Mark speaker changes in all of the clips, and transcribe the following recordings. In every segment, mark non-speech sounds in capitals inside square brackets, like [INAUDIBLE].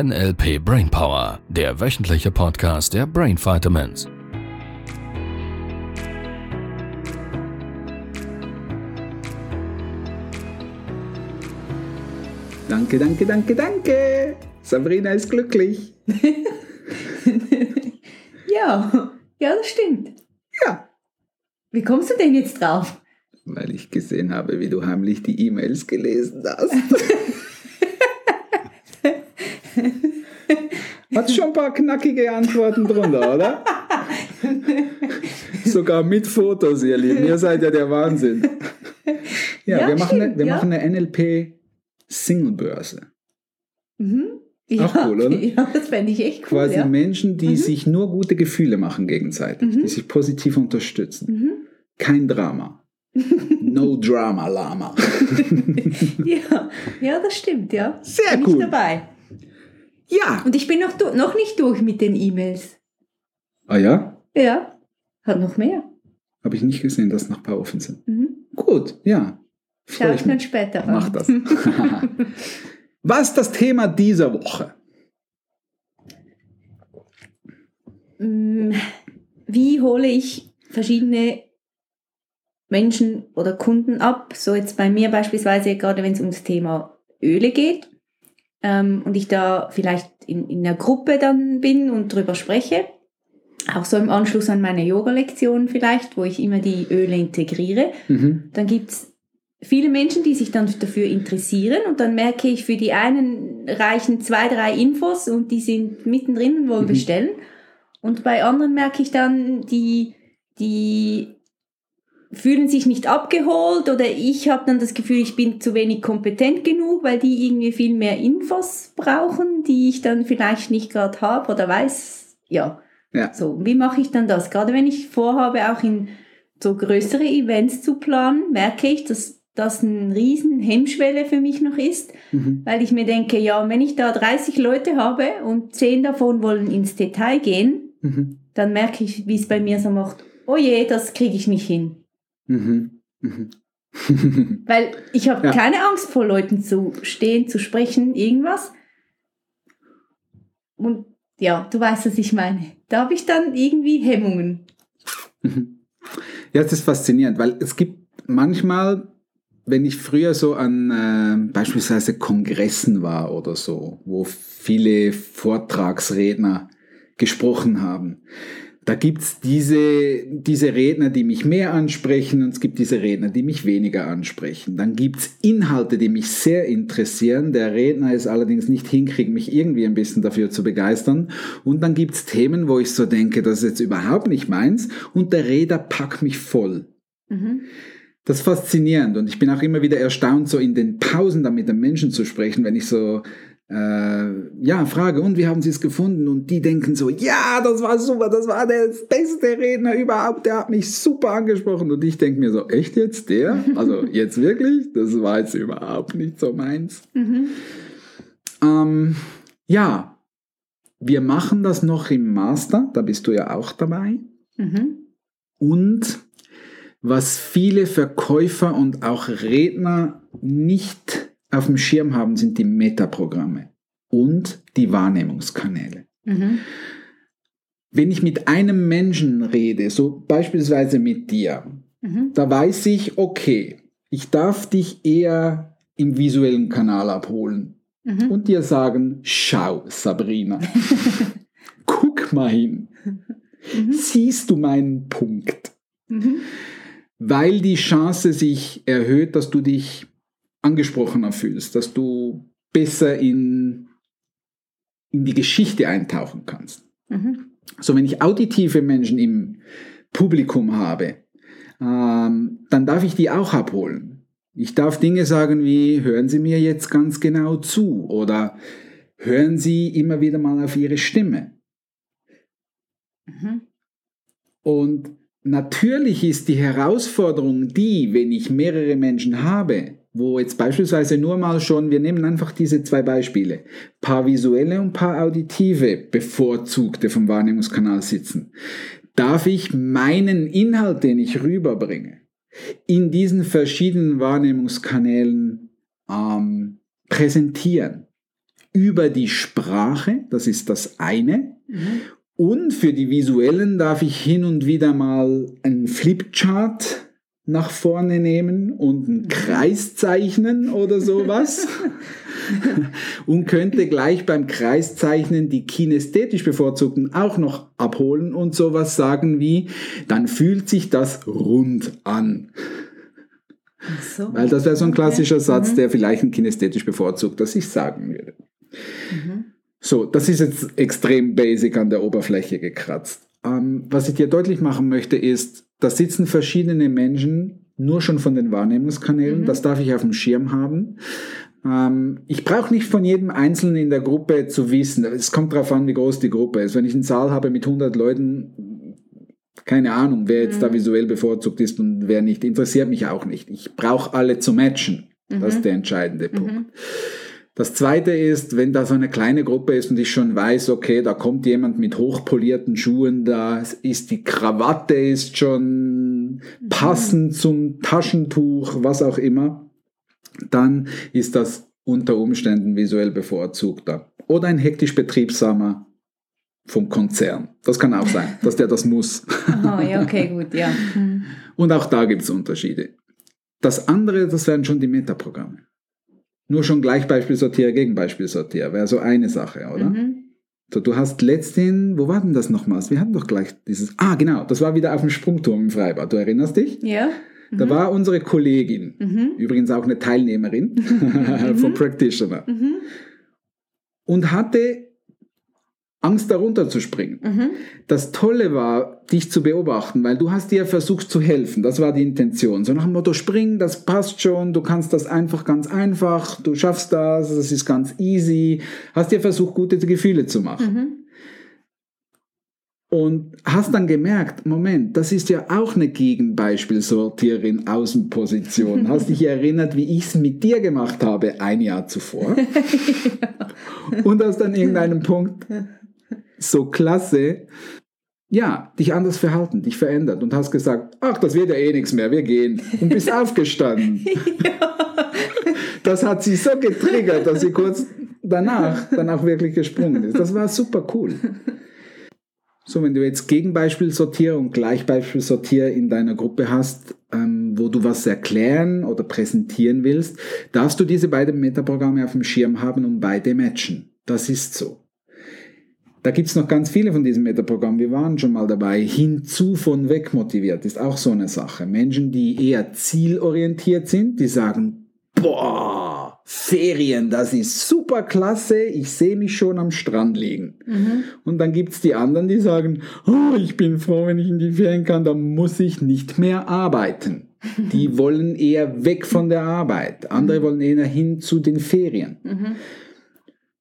Speaker 1: NLP Brainpower, der wöchentliche Podcast der Brain Vitamins.
Speaker 2: Danke, danke, danke, danke. Sabrina ist glücklich. [LAUGHS]
Speaker 3: ja, ja, das stimmt.
Speaker 2: Ja.
Speaker 3: Wie kommst du denn jetzt drauf?
Speaker 2: Weil ich gesehen habe, wie du heimlich die E-Mails gelesen hast. [LAUGHS] Hat schon ein paar knackige Antworten drunter, oder? [LAUGHS] Sogar mit Fotos, ihr Lieben. Ihr seid ja der Wahnsinn. Ja,
Speaker 3: Ja,
Speaker 2: wir, machen, eine, wir
Speaker 3: ja.
Speaker 2: machen eine NLP-Single-Börse.
Speaker 3: Mhm. Ja,
Speaker 2: Auch cool, oder?
Speaker 3: Ja, das fände ich echt cool.
Speaker 2: Quasi. Menschen, die sich nur gute Gefühle machen gegenseitig, die sich positiv unterstützen.
Speaker 3: Mhm.
Speaker 2: Kein Drama. [LAUGHS] No Drama Lama. [LAUGHS]
Speaker 3: ja, ja, das stimmt, ja.
Speaker 2: Sehr
Speaker 3: Bin
Speaker 2: cool.
Speaker 3: Ich dabei.
Speaker 2: Ja.
Speaker 3: Und ich bin noch, noch nicht durch mit den E-Mails.
Speaker 2: Ah ja?
Speaker 3: Ja, hat noch mehr.
Speaker 2: Habe ich nicht gesehen, dass noch ein paar offen sind.
Speaker 3: Mhm.
Speaker 2: Gut, ja.
Speaker 3: Schau ich dann später an.
Speaker 2: Mach das. [LAUGHS] Was ist das Thema dieser Woche?
Speaker 3: Mm, Wie hole ich verschiedene Menschen oder Kunden ab? So jetzt bei mir beispielsweise, gerade wenn es um das Thema Öle geht ähm, und ich da vielleicht in, in einer Gruppe dann bin und drüber spreche. Auch so im Anschluss an meine Yoga-Lektion vielleicht, wo ich immer die Öle integriere.
Speaker 2: Mhm.
Speaker 3: Dann gibt es viele Menschen, die sich dann dafür interessieren und dann merke ich, für die einen reichen zwei, drei Infos und die sind mittendrin und wollen
Speaker 2: Mhm.
Speaker 3: bestellen. Und bei anderen merke ich dann, die, die fühlen sich nicht abgeholt oder ich habe dann das Gefühl, ich bin zu wenig kompetent genug, weil die irgendwie viel mehr Infos brauchen, die ich dann vielleicht nicht gerade habe oder weiß. Ja,
Speaker 2: Ja.
Speaker 3: so. Wie mache ich dann das? Gerade wenn ich vorhabe, auch in so größere Events zu planen, merke ich, dass das eine riesen Hemmschwelle für mich noch ist,
Speaker 2: Mhm.
Speaker 3: weil ich mir denke, ja, wenn ich da 30 Leute habe und 10 davon wollen ins Detail gehen,
Speaker 2: Mhm.
Speaker 3: dann merke ich, wie es bei mir so macht, oh je, das kriege ich nicht hin.
Speaker 2: Mhm. Mhm. [LAUGHS]
Speaker 3: Weil ich habe
Speaker 2: Ja.
Speaker 3: keine Angst vor Leuten zu stehen, zu sprechen, irgendwas. Und ja, du weißt, was ich meine. Da habe ich dann irgendwie Hemmungen.
Speaker 2: Ja, das ist faszinierend, weil es gibt manchmal, wenn ich früher so an äh, beispielsweise Kongressen war oder so, wo viele Vortragsredner gesprochen haben, da gibt's diese, diese Redner, die mich mehr ansprechen und es gibt diese Redner, die mich weniger ansprechen. Dann gibt's Inhalte, die mich sehr interessieren. Der Redner ist allerdings nicht hinkriegt, mich irgendwie ein bisschen dafür zu begeistern. Und dann gibt's Themen, wo ich so denke, das ist jetzt überhaupt nicht meins und der Redner packt mich voll.
Speaker 3: Mhm.
Speaker 2: Das ist faszinierend und ich bin auch immer wieder erstaunt, so in den Pausen dann mit den Menschen zu sprechen, wenn ich so äh, ja frage, und wie haben Sie es gefunden? Und die denken so, ja, das war super, das war der beste Redner überhaupt, der hat mich super angesprochen und ich denke mir so, echt jetzt der? Also [LAUGHS] jetzt wirklich? Das war jetzt überhaupt nicht so meins.
Speaker 3: Mhm.
Speaker 2: Ähm, ja, wir machen das noch im Master, da bist du ja auch dabei.
Speaker 3: Mhm.
Speaker 2: Und was viele Verkäufer und auch Redner nicht auf dem Schirm haben, sind die Metaprogramme und die Wahrnehmungskanäle.
Speaker 3: Mhm.
Speaker 2: Wenn ich mit einem Menschen rede, so beispielsweise mit dir,
Speaker 3: Mhm.
Speaker 2: da weiß ich, okay, ich darf dich eher im visuellen Kanal abholen
Speaker 3: Mhm.
Speaker 2: und dir sagen, schau, Sabrina, [LAUGHS] guck mal hin,
Speaker 3: Mhm.
Speaker 2: siehst du meinen Punkt?
Speaker 3: Mhm.
Speaker 2: weil die Chance sich erhöht, dass du dich angesprochener fühlst, dass du besser in, in die Geschichte eintauchen kannst.
Speaker 3: Mhm.
Speaker 2: So, wenn ich auditive Menschen im Publikum habe, ähm, dann darf ich die auch abholen. Ich darf Dinge sagen wie, hören Sie mir jetzt ganz genau zu oder hören Sie immer wieder mal auf Ihre Stimme.
Speaker 3: Mhm.
Speaker 2: Und natürlich ist die Herausforderung die, wenn ich mehrere Menschen habe, wo jetzt beispielsweise nur mal schon, wir nehmen einfach diese zwei Beispiele, paar visuelle und paar auditive bevorzugte vom Wahrnehmungskanal sitzen, darf ich meinen Inhalt, den ich rüberbringe, in diesen verschiedenen Wahrnehmungskanälen ähm, präsentieren? Über die Sprache, das ist das eine. Und für die visuellen darf ich hin und wieder mal einen Flipchart nach vorne nehmen und einen Kreis zeichnen oder sowas. [LAUGHS] und könnte gleich beim Kreiszeichnen die kinästhetisch Bevorzugten auch noch abholen und sowas sagen wie, dann fühlt sich das rund an.
Speaker 3: So.
Speaker 2: Weil das wäre so ein klassischer
Speaker 3: Okay.
Speaker 2: Satz,
Speaker 3: Mhm.
Speaker 2: der vielleicht ein kinästhetisch bevorzugt, dass ich sagen würde. So, das ist jetzt extrem basic an der Oberfläche gekratzt. Ähm, was ich dir deutlich machen möchte, ist, da sitzen verschiedene Menschen nur schon von den Wahrnehmungskanälen.
Speaker 3: Mhm.
Speaker 2: Das darf ich auf dem Schirm haben. Ähm, ich brauche nicht von jedem Einzelnen in der Gruppe zu wissen. Es kommt darauf an, wie groß die Gruppe ist. Wenn ich einen Saal habe mit 100 Leuten, keine Ahnung, wer jetzt da visuell bevorzugt ist und wer nicht, interessiert mich auch nicht. Ich brauche alle zu matchen. Das ist der entscheidende Punkt. Das zweite ist, wenn da so eine kleine Gruppe ist und ich schon weiß, okay, da kommt jemand mit hochpolierten Schuhen, da ist die Krawatte ist schon passend zum Taschentuch, was auch immer, dann ist das unter Umständen visuell bevorzugter. Oder ein hektisch betriebsamer vom Konzern. Das kann auch sein, dass der das muss.
Speaker 3: Aha, ja, okay, gut, ja. Mhm.
Speaker 2: Und auch da gibt es Unterschiede. Das andere, das wären schon die Metaprogramme. Nur schon Gleichbeispiel sortiere, Gegenbeispiel sortiere, wäre so eine Sache, oder?
Speaker 3: Mhm.
Speaker 2: So, du hast letztens, wo war denn das nochmals? Wir hatten doch gleich dieses, ah genau, das war wieder auf dem Sprungturm im Freibad, du erinnerst dich?
Speaker 3: Ja.
Speaker 2: Da war unsere Kollegin,
Speaker 3: Mhm.
Speaker 2: übrigens auch eine Teilnehmerin [LAUGHS] [LAUGHS] von Practitioner,
Speaker 3: Mhm.
Speaker 2: und hatte Angst darunter zu springen.
Speaker 3: Mhm.
Speaker 2: Das Tolle war, dich zu beobachten, weil du hast dir versucht zu helfen. Das war die Intention. So nach dem Motto, spring, das passt schon, du kannst das einfach ganz einfach, du schaffst das, das ist ganz easy. Hast dir versucht, gute Gefühle zu machen.
Speaker 3: Mhm.
Speaker 2: Und hast dann gemerkt, Moment, das ist ja auch eine Gegenbeispielsortierin Außenposition. Hast dich [LAUGHS] erinnert, wie ich es mit dir gemacht habe ein Jahr zuvor. [LAUGHS] Und hast an irgendeinem Punkt so klasse, ja, dich anders verhalten, dich verändert und hast gesagt, ach, das wird ja eh nichts mehr, wir gehen. Und bist [LAUGHS] aufgestanden. Das hat sie so getriggert, dass sie kurz danach dann auch wirklich gesprungen ist. Das war super cool. So, wenn du jetzt Gegenbeispielsortier und Gleichbeispielsortier in deiner Gruppe hast, ähm, wo du was erklären oder präsentieren willst, darfst du diese beiden Metaprogramme auf dem Schirm haben und beide matchen. Das ist so. Da gibt's noch ganz viele von diesen Metaprogrammen. Wir waren schon mal dabei. Hinzu von weg motiviert ist auch so eine Sache. Menschen, die eher zielorientiert sind, die sagen, boah, Ferien, das ist super klasse, ich sehe mich schon am Strand liegen.
Speaker 3: Mhm.
Speaker 2: Und dann gibt's die anderen, die sagen, oh, ich bin froh, wenn ich in die Ferien kann, dann muss ich nicht mehr arbeiten. [LAUGHS] Die wollen eher weg von der Arbeit. Andere wollen eher hin zu den Ferien.
Speaker 3: Mhm.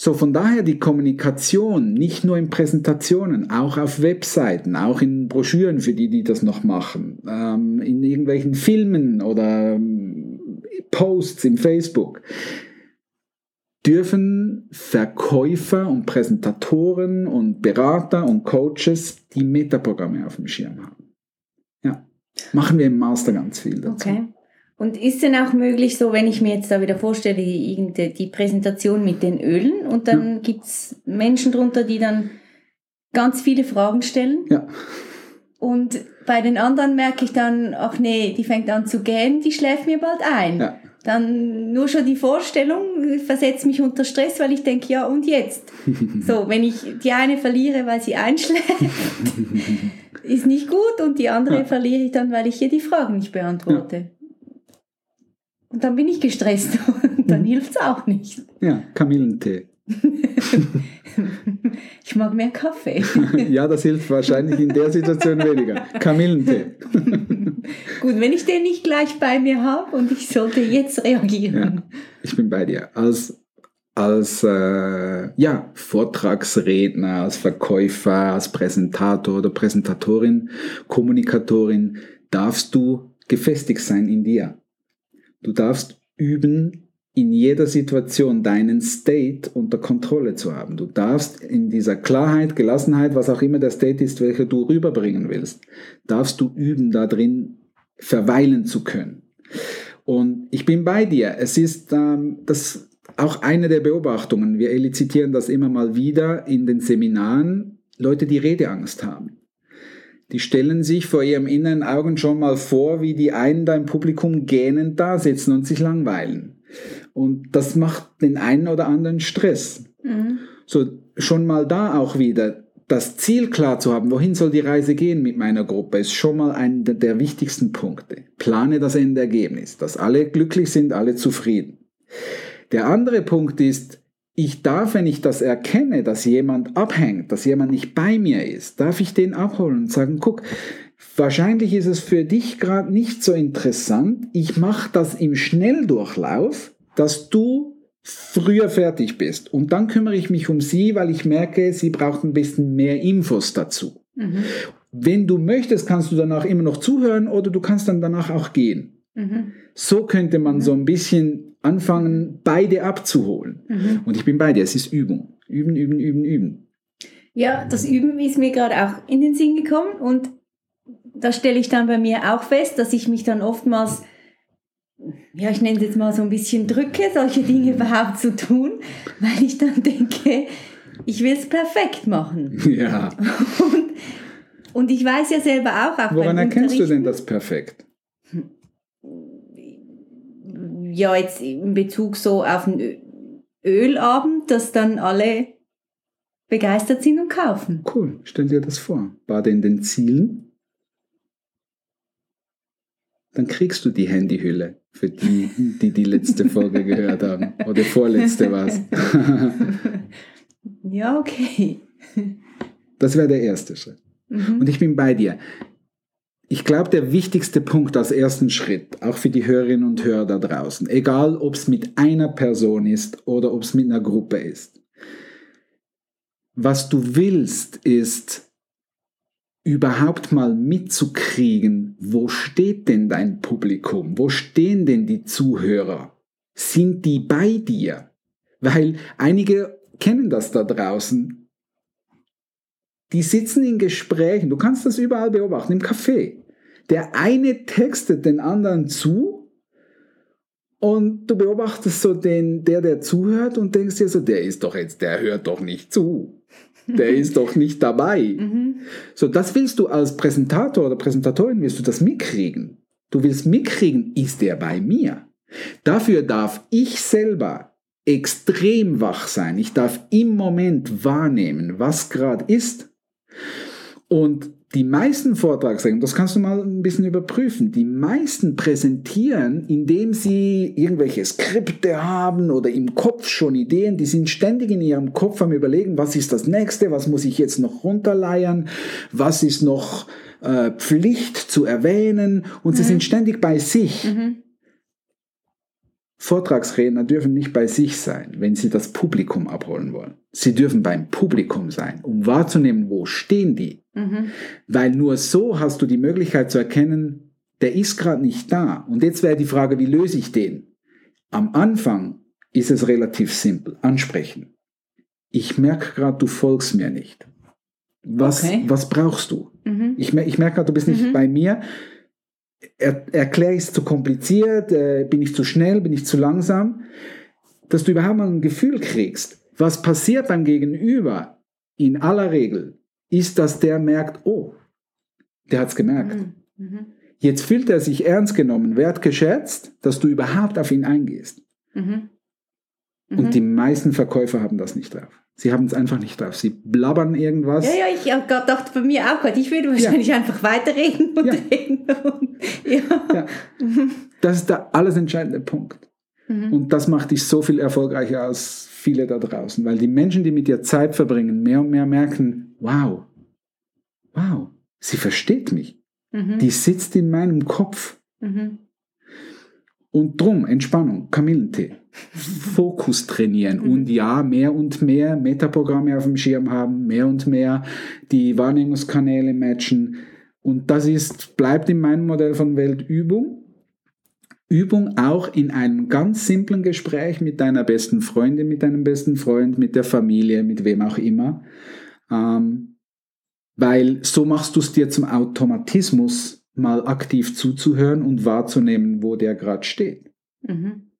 Speaker 2: So, von daher die Kommunikation, nicht nur in Präsentationen, auch auf Webseiten, auch in Broschüren für die, die das noch machen, ähm, in irgendwelchen Filmen oder ähm, Posts im Facebook, dürfen Verkäufer und Präsentatoren und Berater und Coaches die Metaprogramme auf dem Schirm haben. Ja, machen wir im Master ganz viel dazu.
Speaker 3: Okay. Und ist denn auch möglich, so wenn ich mir jetzt da wieder vorstelle, die, Präsentation mit den Ölen und dann gibt's Menschen drunter, die dann ganz viele Fragen stellen
Speaker 2: Ja,
Speaker 3: und bei den anderen merke ich dann, ach nee, die fängt an zu gähnen, die schläft mir bald ein.
Speaker 2: ja.
Speaker 3: Dann nur schon die Vorstellung versetzt mich unter Stress, weil ich denke, ja und jetzt? [LAUGHS] so, wenn ich die eine verliere, weil sie einschläft, [LAUGHS] ist nicht gut und die andere
Speaker 2: Ja.
Speaker 3: verliere ich dann, weil ich ihr die Fragen nicht beantworte. Und dann bin ich gestresst [LAUGHS] und dann hilft's auch nicht.
Speaker 2: Ja, Kamillentee. [LAUGHS]
Speaker 3: Ich mag mehr Kaffee. [LAUGHS]
Speaker 2: ja, das hilft wahrscheinlich in der Situation weniger. Kamillentee.
Speaker 3: Gut, wenn ich den nicht gleich bei mir habe und ich sollte jetzt reagieren.
Speaker 2: Ja, ich bin bei dir. Als, als äh, ja, Vortragsredner, als Verkäufer, als Präsentator oder Präsentatorin, Kommunikatorin darfst du gefestigt sein in dir. Du darfst üben, in jeder Situation deinen State unter Kontrolle zu haben. Du darfst in dieser Klarheit, Gelassenheit, was auch immer der State ist, welcher du rüberbringen willst, darfst du üben, da drin verweilen zu können. Und ich bin bei dir. Es ist, ähm, das auch eine der Beobachtungen. Wir elizitieren das immer mal wieder in den Seminaren. Leute, die Redeangst haben. Die stellen sich vor ihrem inneren Augen schon mal vor, wie die einen da im Publikum gähnend da sitzen und sich langweilen. Und das macht den einen oder anderen Stress. Mhm. So, schon mal da auch wieder das Ziel klar zu haben, wohin soll die Reise gehen mit meiner Gruppe, ist schon mal einer der wichtigsten Punkte. Plane das Endergebnis, dass alle glücklich sind, alle zufrieden. Der andere Punkt ist, ich darf, wenn ich das erkenne, dass jemand abhängt, dass jemand nicht bei mir ist, darf ich den abholen und sagen, guck, wahrscheinlich ist es für dich gerade nicht so interessant, ich mache das im Schnelldurchlauf, dass du früher fertig bist. Und dann kümmere ich mich um sie, weil ich merke, sie braucht ein bisschen mehr Infos dazu. Mhm. Wenn du möchtest, kannst du danach immer noch zuhören oder du kannst dann danach auch gehen. Mhm. So könnte man mhm. so ein bisschen anfangen, beide abzuholen. Mhm. Und ich bin bei dir, es ist Übung. Üben, üben, üben, üben.
Speaker 3: Ja, das Üben ist mir gerade auch in den Sinn gekommen und da stelle ich dann bei mir auch fest, dass ich mich dann oftmals ja, ich nenne es jetzt mal so ein bisschen drücke, solche Dinge überhaupt zu tun, weil ich dann denke, ich will es perfekt machen.
Speaker 2: Ja. [LAUGHS]
Speaker 3: Und, und ich weiß ja selber auch. auch
Speaker 2: Woran erkennst du denn das perfekt?
Speaker 3: Ja, jetzt in Bezug so auf einen Ölabend, dass dann alle begeistert sind und kaufen.
Speaker 2: Cool, stell dir das vor. War denn den Zielen? dann kriegst du die Handyhülle für die, die die letzte Folge gehört haben. Oder vorletzte war es. [LAUGHS]
Speaker 3: ja, okay.
Speaker 2: Das wäre der erste Schritt. Mhm. Und ich bin bei dir. Ich glaube, der wichtigste Punkt als ersten Schritt, auch für die Hörerinnen und Hörer da draußen, egal ob es mit einer Person ist oder ob es mit einer Gruppe ist, was du willst, ist überhaupt mal mitzukriegen, wo steht denn dein Publikum? Wo stehen denn die Zuhörer? Sind die bei dir? Weil einige kennen das da draußen. Die sitzen in Gesprächen, du kannst das überall beobachten, im Café. Der eine textet den anderen zu und du beobachtest so den, der, der zuhört und denkst dir so, der ist doch jetzt, der hört doch nicht zu der ist doch nicht dabei. [LAUGHS] Mhm. So, das willst du als Präsentator oder Präsentatorin, willst du das mitkriegen. Du willst mitkriegen, ist der bei mir? Dafür darf ich selber extrem wach sein. Ich darf im Moment wahrnehmen, was gerade ist. Und die meisten Vortragsredner, das kannst du mal ein bisschen überprüfen, die meisten präsentieren, indem sie irgendwelche Skripte haben oder im Kopf schon Ideen, die sind ständig in ihrem Kopf am Überlegen, was ist das nächste, was muss ich jetzt noch runterleiern, was ist noch äh, Pflicht zu erwähnen und mhm. sie sind ständig bei sich. Mhm. Vortragsredner dürfen nicht bei sich sein, wenn sie das Publikum abholen wollen. Sie dürfen beim Publikum sein, um wahrzunehmen, wo stehen die. Mhm. Weil nur so hast du die Möglichkeit zu erkennen, der ist gerade nicht da. Und jetzt wäre die Frage, wie löse ich den? Am Anfang ist es relativ simpel. Ansprechen. Ich merke gerade, du folgst mir nicht. Was, okay. was brauchst du? Mhm. Ich, ich merke gerade, du bist nicht mhm. bei mir er, erkläre ich es zu kompliziert, äh, bin ich zu schnell, bin ich zu langsam, dass du überhaupt mal ein Gefühl kriegst, was passiert beim Gegenüber in aller Regel, ist, dass der merkt, oh, der hat es gemerkt. Mhm. mhm. Jetzt fühlt er sich ernst genommen, wertgeschätzt, dass du überhaupt auf ihn eingehst. Mhm. Und mhm. die meisten Verkäufer haben das nicht drauf. Sie haben es einfach nicht drauf. Sie blabbern irgendwas.
Speaker 3: Ja, ja, ich dachte bei mir auch gerade, ich würde wahrscheinlich ja. einfach weiterreden und
Speaker 2: ja.
Speaker 3: reden. Und, [LAUGHS]
Speaker 2: ja. ja. Das ist der alles entscheidende Punkt. Mhm. Und das macht dich so viel erfolgreicher als viele da draußen, weil die Menschen, die mit dir Zeit verbringen, mehr und mehr merken, wow, wow, sie versteht mich. Mhm. Die sitzt in meinem Kopf. Mhm. Und drum, Entspannung, Kamillentee. Fokus trainieren mhm. und ja, mehr und mehr Metaprogramme auf dem Schirm haben, mehr und mehr die Wahrnehmungskanäle matchen. Und das ist, bleibt in meinem Modell von Welt Übung. Übung auch in einem ganz simplen Gespräch mit deiner besten Freundin, mit deinem besten Freund, mit der Familie, mit wem auch immer. Ähm, weil so machst du es dir zum Automatismus, mal aktiv zuzuhören und wahrzunehmen, wo der gerade steht. Mhm.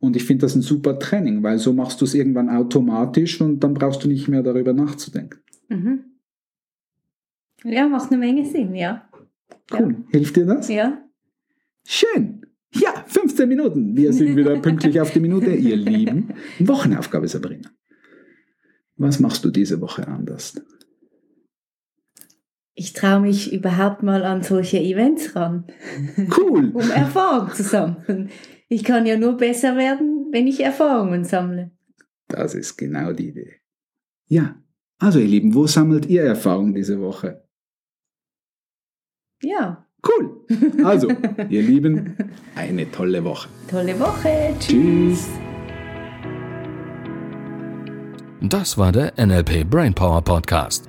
Speaker 2: Und ich finde das ein super Training, weil so machst du es irgendwann automatisch und dann brauchst du nicht mehr darüber nachzudenken.
Speaker 3: Mhm. Ja, macht eine Menge Sinn, ja.
Speaker 2: Cool. Hilft dir das?
Speaker 3: Ja.
Speaker 2: Schön. Ja, 15 Minuten. Wir sind wieder [LAUGHS] pünktlich auf die Minute, ihr Lieben. Wochenaufgabe, Sabrina. Was machst du diese Woche anders?
Speaker 3: Ich traue mich überhaupt mal an solche Events ran,
Speaker 2: Cool. [LAUGHS]
Speaker 3: um Erfahrung zu sammeln. Ich kann ja nur besser werden, wenn ich Erfahrungen sammle.
Speaker 2: Das ist genau die Idee. Ja, also ihr Lieben, wo sammelt ihr Erfahrung diese Woche?
Speaker 3: Ja,
Speaker 2: Cool. Also, [LAUGHS] ihr Lieben, eine tolle Woche.
Speaker 3: tolle Woche.
Speaker 2: Tschüss.
Speaker 1: Das war der NLP Brainpower Podcast.